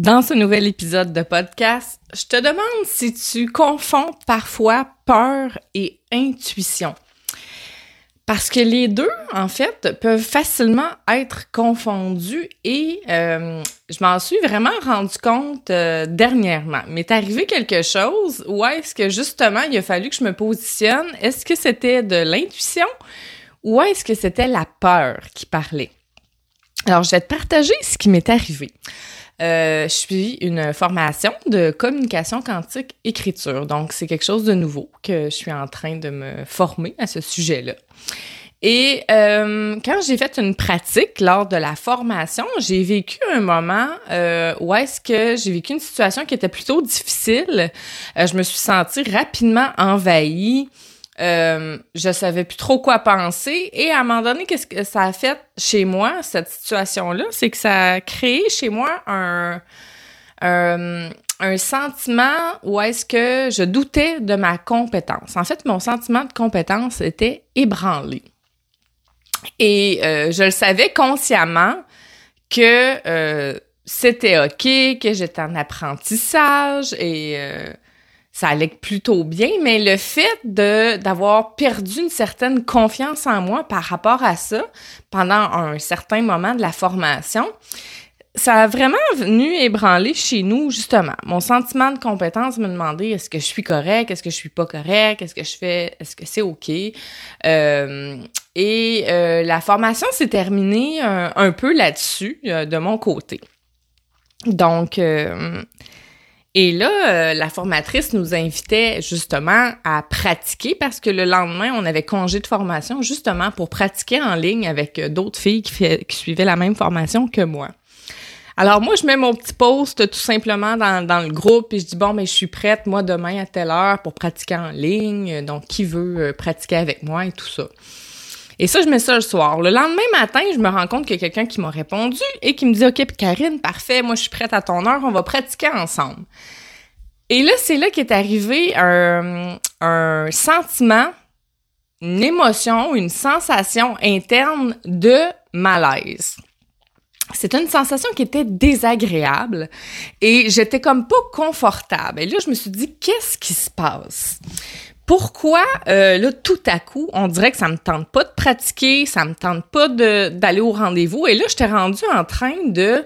Dans ce nouvel épisode de podcast, je te demande si tu confonds parfois peur et intuition. Parce que les deux, en fait, peuvent facilement être confondus et euh, je m'en suis vraiment rendu compte euh, dernièrement. Mais arrivé quelque chose où est-ce que justement il a fallu que je me positionne? Est-ce que c'était de l'intuition ou est-ce que c'était la peur qui parlait? Alors, je vais te partager ce qui m'est arrivé. Euh, je suis une formation de communication quantique écriture. Donc, c'est quelque chose de nouveau que je suis en train de me former à ce sujet-là. Et euh, quand j'ai fait une pratique lors de la formation, j'ai vécu un moment euh, où est-ce que j'ai vécu une situation qui était plutôt difficile. je me suis sentie rapidement envahie. Euh, je savais plus trop quoi penser. Et à un moment donné, qu'est-ce que ça a fait chez moi, cette situation-là? C'est que ça a créé chez moi un, un, un sentiment où est-ce que je doutais de ma compétence. En fait, mon sentiment de compétence était ébranlé. Et euh, je le savais consciemment que euh, c'était OK, que j'étais en apprentissage et euh, ça allait plutôt bien, mais le fait de d'avoir perdu une certaine confiance en moi par rapport à ça pendant un certain moment de la formation, ça a vraiment venu ébranler chez nous, justement. Mon sentiment de compétence me demandait est-ce que je suis correct, est-ce que je suis pas correct, est-ce que je fais, est-ce que c'est OK? Euh, et euh, la formation s'est terminée un, un peu là-dessus, euh, de mon côté. Donc, et là, euh, la formatrice nous invitait justement à pratiquer parce que le lendemain, on avait congé de formation justement pour pratiquer en ligne avec euh, d'autres filles qui, suivaient la même formation que moi. Alors moi, je mets mon petit post tout simplement dans, dans le groupe et je dis, bon, mais je suis prête, moi, demain à telle heure pour pratiquer en ligne. Donc, qui veut euh, pratiquer avec moi et tout ça. Et ça, je mets ça le soir. Le lendemain matin, je me rends compte qu'il y a quelqu'un qui m'a répondu et qui me dit OK, Karine, parfait, moi je suis prête à ton heure, on va pratiquer ensemble. Et là, c'est là qu'est arrivé un, un sentiment, une émotion, une sensation interne de malaise. C'était une sensation qui était désagréable et j'étais comme pas confortable. Et là, je me suis dit, qu'est-ce qui se passe? Pourquoi euh, là tout à coup on dirait que ça me tente pas de pratiquer, ça me tente pas d'aller au rendez-vous. Et là j'étais rendue en train de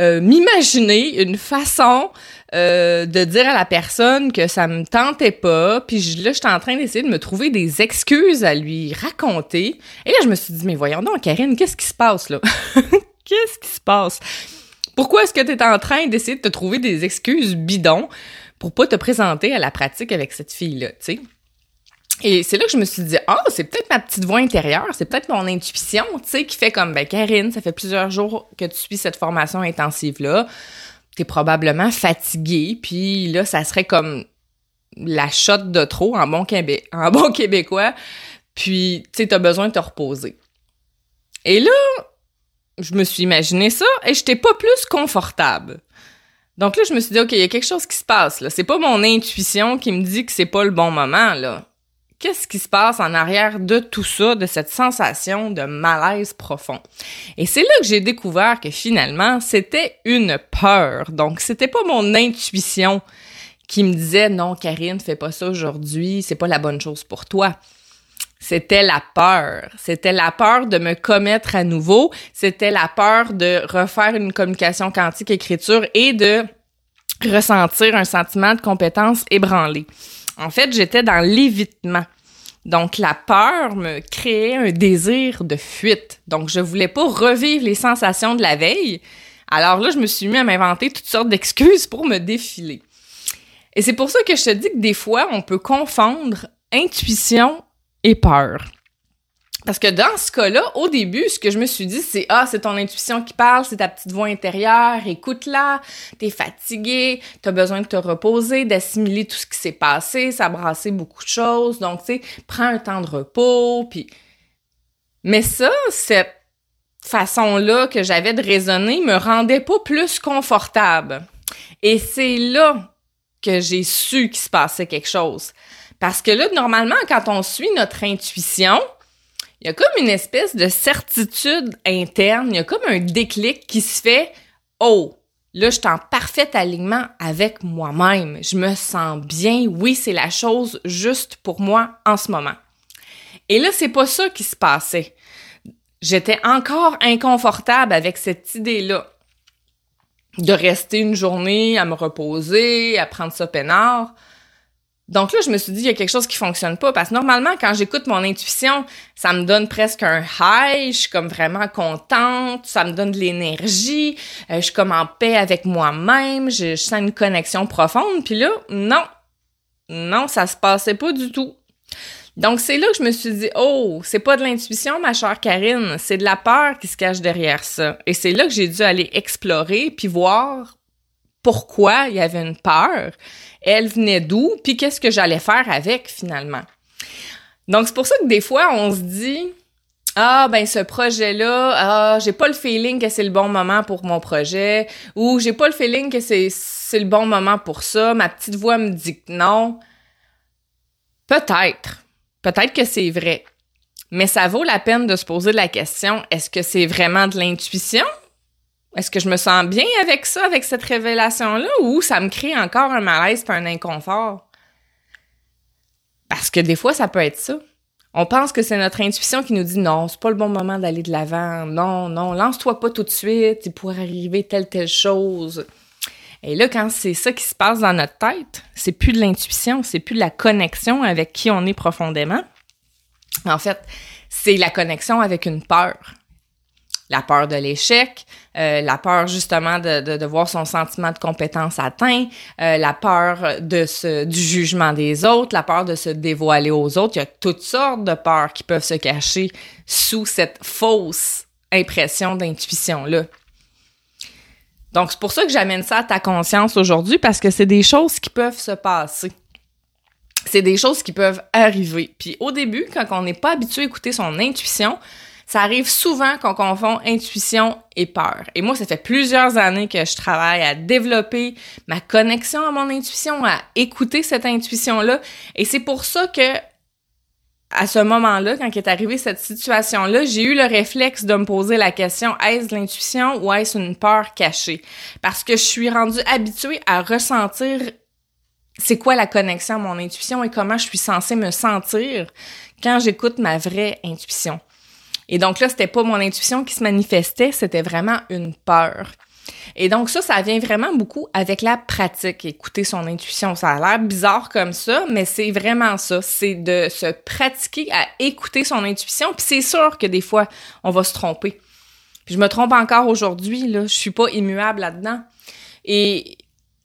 euh, m'imaginer une façon euh, de dire à la personne que ça me tentait pas, puis là j'étais en train d'essayer de me trouver des excuses à lui raconter. Et là je me suis dit mais voyons donc Karine, qu'est-ce qui se passe là? Qu'est-ce qui se passe? Pourquoi est-ce que tu es en train d'essayer de te trouver des excuses bidons? Pour pas te présenter à la pratique avec cette fille-là, tu sais. Et c'est là que je me suis dit, ah, c'est peut-être ma petite voix intérieure, c'est peut-être mon intuition, tu sais, qui fait comme, ben, Karine, ça fait plusieurs jours que tu suis cette formation intensive-là. T'es probablement fatiguée, puis là, ça serait comme la shot de trop en bon, Québé en bon québécois. Puis, tu sais, t'as besoin de te reposer. Et là, je me suis imaginé ça et j'étais pas plus confortable. Donc là, je me suis dit, OK, il y a quelque chose qui se passe, là. C'est pas mon intuition qui me dit que c'est pas le bon moment, là. Qu'est-ce qui se passe en arrière de tout ça, de cette sensation de malaise profond? Et c'est là que j'ai découvert que finalement, c'était une peur. Donc, c'était pas mon intuition qui me disait, non, Karine, fais pas ça aujourd'hui, c'est pas la bonne chose pour toi. C'était la peur. C'était la peur de me commettre à nouveau. C'était la peur de refaire une communication quantique écriture et de ressentir un sentiment de compétence ébranlé. En fait, j'étais dans l'évitement. Donc, la peur me créait un désir de fuite. Donc, je voulais pas revivre les sensations de la veille. Alors là, je me suis mis à m'inventer toutes sortes d'excuses pour me défiler. Et c'est pour ça que je te dis que des fois, on peut confondre intuition et peur. Parce que dans ce cas-là, au début, ce que je me suis dit, c'est ah, c'est ton intuition qui parle, c'est ta petite voix intérieure, écoute-la, t'es fatigué, t'as besoin de te reposer, d'assimiler tout ce qui s'est passé, ça a brassé beaucoup de choses, donc tu sais, prends un temps de repos, puis. Mais ça, cette façon-là que j'avais de raisonner me rendait pas plus confortable. Et c'est là que j'ai su qu'il se passait quelque chose. Parce que là, normalement, quand on suit notre intuition, il y a comme une espèce de certitude interne, il y a comme un déclic qui se fait. Oh, Là, je suis en parfait alignement avec moi-même. Je me sens bien. Oui, c'est la chose juste pour moi en ce moment. Et là, c'est pas ça qui se passait. J'étais encore inconfortable avec cette idée-là de rester une journée à me reposer, à prendre ça peinard. Donc là, je me suis dit, il y a quelque chose qui fonctionne pas parce que normalement, quand j'écoute mon intuition, ça me donne presque un high, je suis comme vraiment contente, ça me donne de l'énergie, euh, je suis comme en paix avec moi-même, je, je, sens une connexion profonde. Puis là, non, non, ça se passait pas du tout. Donc c'est là que je me suis dit, oh, c'est pas de l'intuition, ma chère Karine, c'est de la peur qui se cache derrière ça. Et c'est là que j'ai dû aller explorer puis voir pourquoi il y avait une peur, elle venait d'où, puis qu'est-ce que j'allais faire avec finalement. Donc c'est pour ça que des fois on se dit ah ben ce projet là, ah j'ai pas le feeling que c'est le bon moment pour mon projet ou j'ai pas le feeling que c'est c'est le bon moment pour ça, ma petite voix me dit que non. Peut-être. Peut-être que c'est vrai. Mais ça vaut la peine de se poser la question, est-ce que c'est vraiment de l'intuition? Est-ce que je me sens bien avec ça, avec cette révélation-là, ou ça me crée encore un malaise un inconfort? Parce que des fois, ça peut être ça. On pense que c'est notre intuition qui nous dit non, c'est pas le bon moment d'aller de l'avant. Non, non, lance-toi pas tout de suite, il pourrait arriver telle, telle chose. Et là, quand c'est ça qui se passe dans notre tête, c'est plus de l'intuition, c'est plus de la connexion avec qui on est profondément. En fait, c'est la connexion avec une peur la peur de l'échec, euh, la peur justement de, de, voir son sentiment de compétence atteint, euh, la peur de ce, du jugement des autres, la peur de se dévoiler aux autres. Il y a toutes sortes de peurs qui peuvent se cacher sous cette fausse impression d'intuition-là. Donc, c'est pour ça que j'amène ça à ta conscience aujourd'hui, parce que c'est des choses qui peuvent se passer. C'est des choses qui peuvent arriver. Puis au début, quand on n'est pas habitué à écouter son intuition, ça arrive souvent qu'on confond intuition et peur. Et moi, ça fait plusieurs années que je travaille à développer ma connexion à mon intuition, à écouter cette intuition-là. Et c'est pour ça que, à ce moment-là, quand est arrivée cette situation-là, j'ai eu le réflexe de me poser la question, est-ce l'intuition ou est-ce une peur cachée? Parce que je suis rendue habituée à ressentir c'est quoi la connexion à mon intuition et comment je suis censée me sentir quand j'écoute ma vraie intuition. Et donc là, c'était pas mon intuition qui se manifestait, c'était vraiment une peur. Et donc ça, ça vient vraiment beaucoup avec la pratique, écouter son intuition. Ça a l'air bizarre comme ça, mais c'est vraiment ça. C'est de se pratiquer à écouter son intuition. Puis c'est sûr que des fois, on va se tromper. Puis je me trompe encore aujourd'hui, là. Je suis pas immuable là-dedans. Et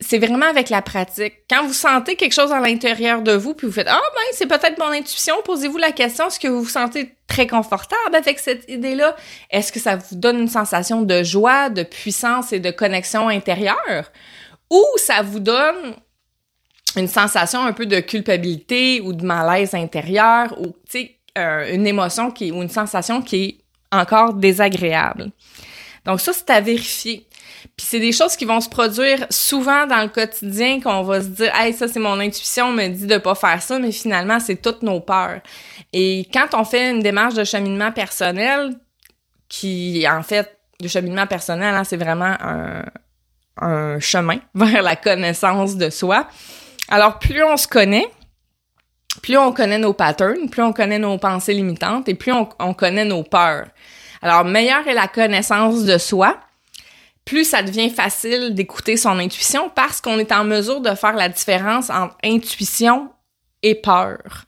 c'est vraiment avec la pratique. Quand vous sentez quelque chose à l'intérieur de vous, puis vous faites Ah ben c'est peut-être mon intuition, posez-vous la question, est-ce que vous vous sentez très confortable avec cette idée-là? Est-ce que ça vous donne une sensation de joie, de puissance et de connexion intérieure? Ou ça vous donne une sensation un peu de culpabilité ou de malaise intérieur ou tu sais euh, une émotion qui ou une sensation qui est encore désagréable. Donc ça c'est à vérifier. Puis c'est des choses qui vont se produire souvent dans le quotidien qu'on va se dire "Hey, ça c'est mon intuition me dit de pas faire ça", mais finalement c'est toutes nos peurs. Et quand on fait une démarche de cheminement personnel qui en fait le cheminement personnel, hein, c'est vraiment un, un chemin vers la connaissance de soi. Alors plus on se connaît, plus on connaît nos patterns, plus on connaît nos pensées limitantes et plus on, on connaît nos peurs. Alors meilleure est la connaissance de soi, plus ça devient facile d'écouter son intuition parce qu'on est en mesure de faire la différence entre intuition et peur.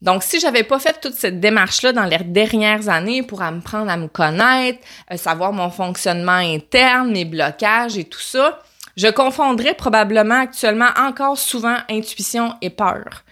Donc, si j'avais pas fait toute cette démarche-là dans les dernières années pour apprendre à me connaître, euh, savoir mon fonctionnement interne, mes blocages et tout ça, je confondrais probablement actuellement encore souvent intuition et peur.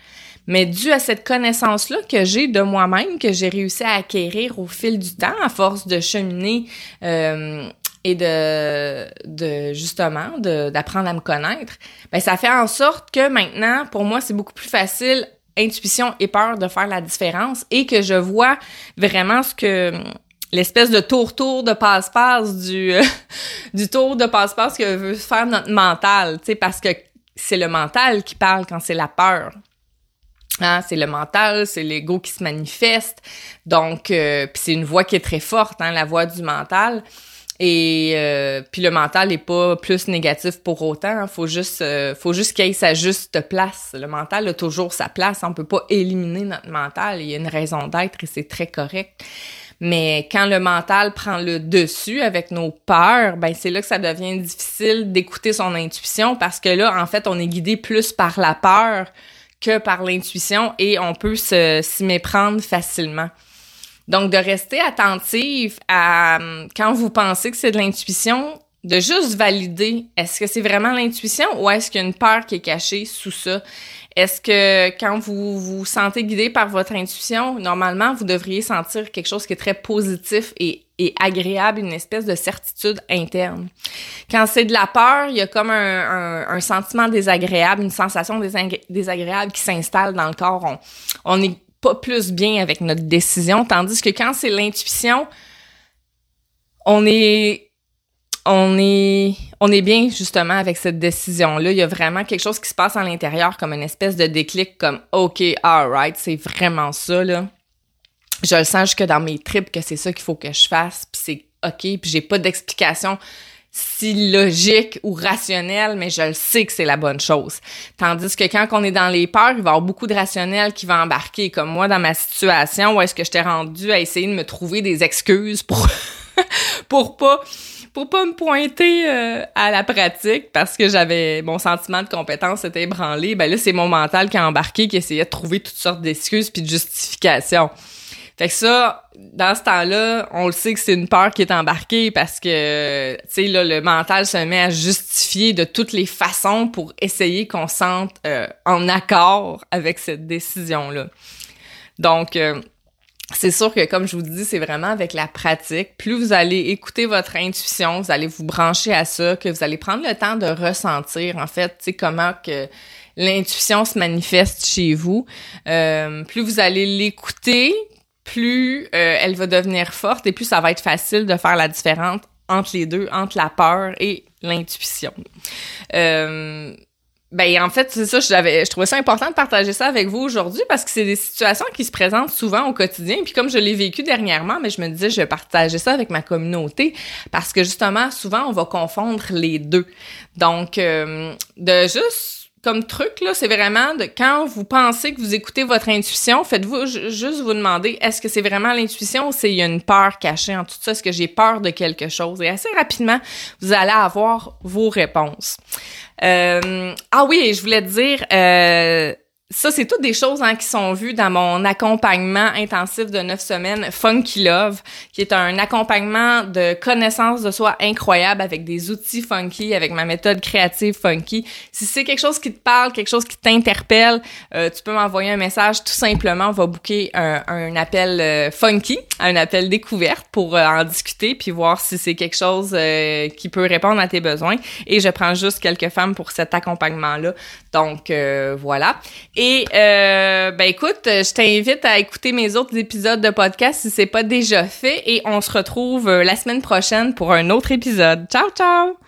Mais dû à cette connaissance-là que j'ai de moi-même, que j'ai réussi à acquérir au fil du temps, à force de cheminer euh, et de, de justement d'apprendre à me connaître, ben ça fait en sorte que maintenant, pour moi, c'est beaucoup plus facile intuition et peur de faire la différence et que je vois vraiment ce que l'espèce de tour-tour de passe-passe du du tour de passe-passe que veut faire notre mental, tu sais parce que c'est le mental qui parle quand c'est la peur. Hein, c'est le mental, c'est l'ego qui se manifeste. Donc, euh, c'est une voix qui est très forte, hein, la voix du mental. Et euh, puis le mental n'est pas plus négatif pour autant. Hein. Faut juste, euh, faut juste qu'il ait sa juste place. Le mental a toujours sa place. On peut pas éliminer notre mental. Il y a une raison d'être et c'est très correct. Mais quand le mental prend le dessus avec nos peurs, ben c'est là que ça devient difficile d'écouter son intuition parce que là, en fait, on est guidé plus par la peur que par l'intuition et on peut s'y méprendre facilement. Donc, de rester attentif à quand vous pensez que c'est de l'intuition, de juste valider est-ce que c'est vraiment l'intuition ou est-ce qu'il y a une peur qui est cachée sous ça? Est-ce que quand vous vous sentez guidé par votre intuition, normalement, vous devriez sentir quelque chose qui est très positif et, et agréable, une espèce de certitude interne? Quand c'est de la peur, il y a comme un, sentiment désagréable, une sensation désagréable qui s'installe dans le corps. On est pas plus bien avec notre décision, tandis que quand c'est l'intuition, on est bien justement avec cette décision là, il y a vraiment quelque chose qui se passe à l'intérieur comme une espèce de déclic comme OK, alright, c'est vraiment ça. Je le sens jusque dans mes tripes que c'est ça qu'il faut que je fasse, puis c'est OK, puis j'ai pas d'explication si logique ou rationnel, mais je le sais que c'est la bonne chose. Tandis que quand on est dans les peurs, il va y avoir beaucoup de rationnel qui va embarquer, comme moi dans ma situation où est-ce que je t'ai rendu à essayer de me trouver des excuses pour pour pas pour pas me pointer euh, à la pratique parce que j'avais mon sentiment de compétence était ébranlé, ben là c'est mon mental qui a embarqué qui essayait de trouver toutes sortes d'excuses puis de justifications. Fait que ça, dans ce temps-là, on le sait que c'est une peur qui est embarquée parce que, tu sais, là, le mental se met à justifier de toutes les façons pour essayer qu'on sente euh, en accord avec cette décision-là. Donc, euh, c'est sûr que, comme je vous dis, c'est vraiment avec la pratique. Plus vous allez écouter votre intuition, vous allez vous brancher à ça, que vous allez prendre le temps de ressentir, en fait, tu sais, comment que l'intuition se manifeste chez vous. Euh, plus vous allez l'écouter, plus euh, elle va devenir forte et plus ça va être facile de faire la différence entre les deux, entre la peur et l'intuition. Euh, ben en fait, c'est ça, je trouvais ça important de partager ça avec vous aujourd'hui parce que c'est des situations qui se présentent souvent au quotidien. Puis comme je l'ai vécu dernièrement, mais je me disais je vais partager ça avec ma communauté parce que justement souvent on va confondre les deux. Donc euh, de juste comme truc, là, c'est vraiment de quand vous pensez que vous écoutez votre intuition, faites-vous juste vous demander est-ce que c'est vraiment l'intuition ou a une peur cachée en tout ça, est-ce que j'ai peur de quelque chose? Et assez rapidement, vous allez avoir vos réponses. Euh, ah oui, je voulais te dire, euh, ça, c'est toutes des choses hein, qui sont vues dans mon accompagnement intensif de neuf semaines, Funky Love, qui est un accompagnement de connaissance de soi incroyable avec des outils funky, avec ma méthode créative funky. Si c'est quelque chose qui te parle, quelque chose qui t'interpelle, euh, tu peux m'envoyer un message tout simplement. On va booker un, appel euh, funky, un appel découverte pour euh, en discuter puis voir si c'est quelque chose qui peut répondre à tes besoins. Et je prends juste quelques femmes pour cet accompagnement-là. Donc, voilà. Euh, ben écoute, je t'invite à écouter mes autres épisodes de podcast si c'est pas déjà fait et on se retrouve euh, la semaine prochaine pour un autre épisode. Ciao ciao.